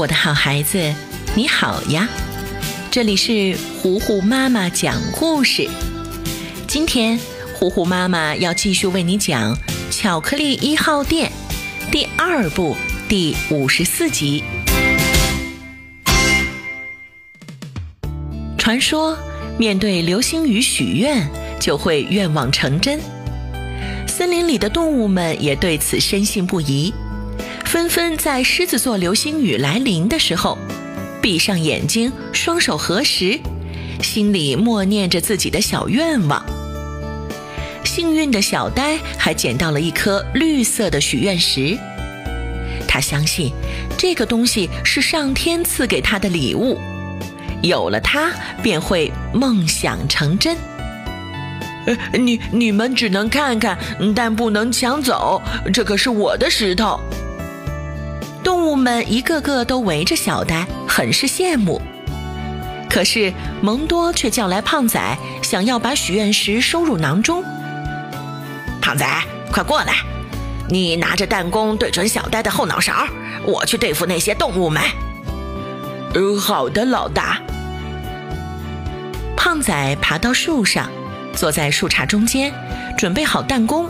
我的好孩子，你好呀！这里是糊糊妈妈讲故事。今天，糊糊妈妈要继续为你讲《巧克力一号店》第二部第五十四集。传说，面对流星雨许愿，就会愿望成真。森林里的动物们也对此深信不疑。纷纷在狮子座流星雨来临的时候，闭上眼睛，双手合十，心里默念着自己的小愿望。幸运的小呆还捡到了一颗绿色的许愿石，他相信这个东西是上天赐给他的礼物，有了它便会梦想成真。呃你你们只能看看，但不能抢走，这可是我的石头。动物们一个个都围着小呆，很是羡慕。可是蒙多却叫来胖仔，想要把许愿石收入囊中。胖仔，快过来！你拿着弹弓对准小呆的后脑勺，我去对付那些动物们。嗯，好的，老大。胖仔爬到树上，坐在树杈中间，准备好弹弓。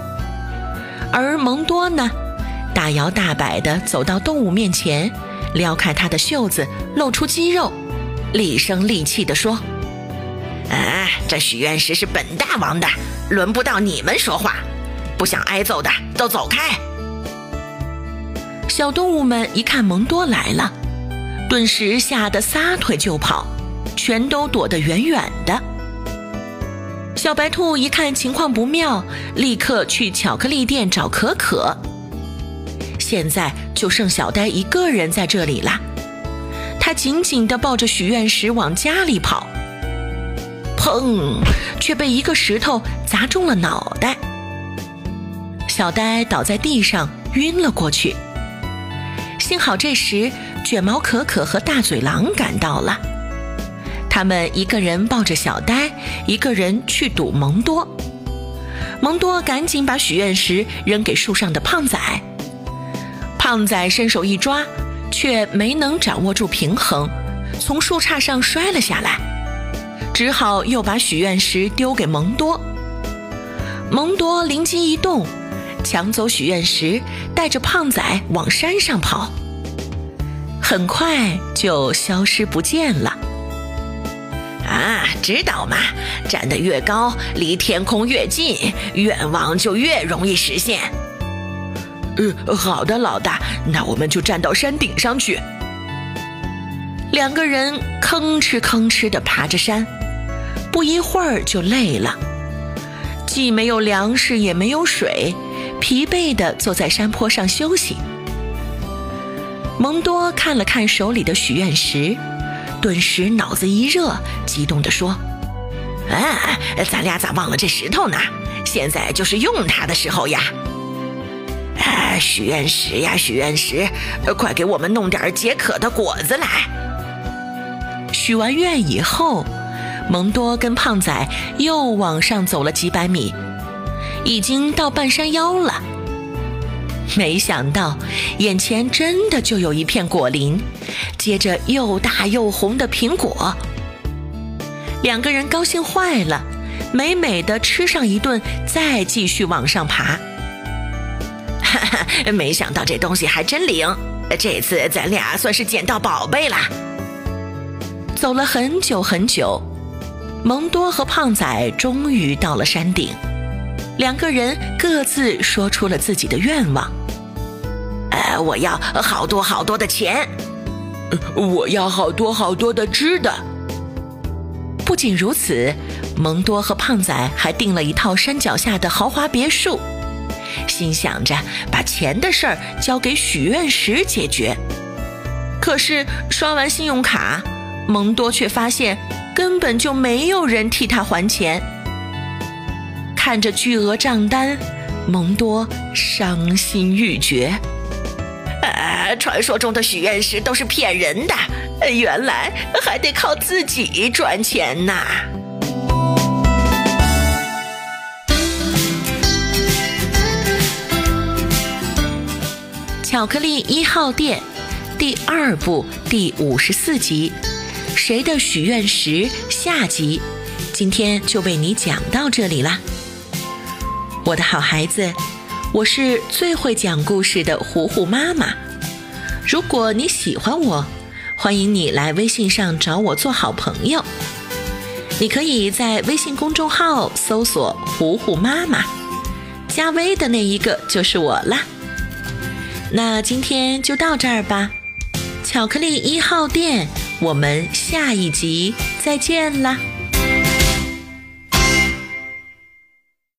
而蒙多呢？大摇大摆地走到动物面前，撩开他的袖子，露出肌肉，厉声厉气地说：“啊，这许愿石是本大王的，轮不到你们说话。不想挨揍的都走开！”小动物们一看蒙多来了，顿时吓得撒腿就跑，全都躲得远远的。小白兔一看情况不妙，立刻去巧克力店找可可。现在就剩小呆一个人在这里啦，他紧紧地抱着许愿石往家里跑，砰！却被一个石头砸中了脑袋，小呆倒在地上晕了过去。幸好这时卷毛可可和大嘴狼赶到了，他们一个人抱着小呆，一个人去堵蒙多。蒙多赶紧把许愿石扔给树上的胖仔。胖仔伸手一抓，却没能掌握住平衡，从树杈上摔了下来，只好又把许愿石丢给蒙多。蒙多灵机一动，抢走许愿石，带着胖仔往山上跑，很快就消失不见了。啊，知道吗？站得越高，离天空越近，愿望就越容易实现。嗯，好的，老大，那我们就站到山顶上去。两个人吭哧吭哧地爬着山，不一会儿就累了，既没有粮食，也没有水，疲惫地坐在山坡上休息。蒙多看了看手里的许愿石，顿时脑子一热，激动地说：“哎，咱俩咋忘了这石头呢？现在就是用它的时候呀！”许愿石呀，许愿石，快给我们弄点解渴的果子来。许完愿以后，蒙多跟胖仔又往上走了几百米，已经到半山腰了。没想到，眼前真的就有一片果林，结着又大又红的苹果。两个人高兴坏了，美美的吃上一顿，再继续往上爬。哈哈，没想到这东西还真灵，这次咱俩算是捡到宝贝了。走了很久很久，蒙多和胖仔终于到了山顶，两个人各自说出了自己的愿望。呃，我要好多好多的钱，我要好多好多的吃的。不仅如此，蒙多和胖仔还订了一套山脚下的豪华别墅。心想着把钱的事儿交给许愿石解决，可是刷完信用卡，蒙多却发现根本就没有人替他还钱。看着巨额账单，蒙多伤心欲绝。啊，传说中的许愿石都是骗人的，原来还得靠自己赚钱呐！巧克力一号店第二部第五十四集《谁的许愿石》下集。今天就为你讲到这里啦，我的好孩子，我是最会讲故事的糊糊妈妈。如果你喜欢我，欢迎你来微信上找我做好朋友。你可以在微信公众号搜索“糊糊妈妈”，加微的那一个就是我啦。那今天就到这儿吧，巧克力一号店，我们下一集再见啦。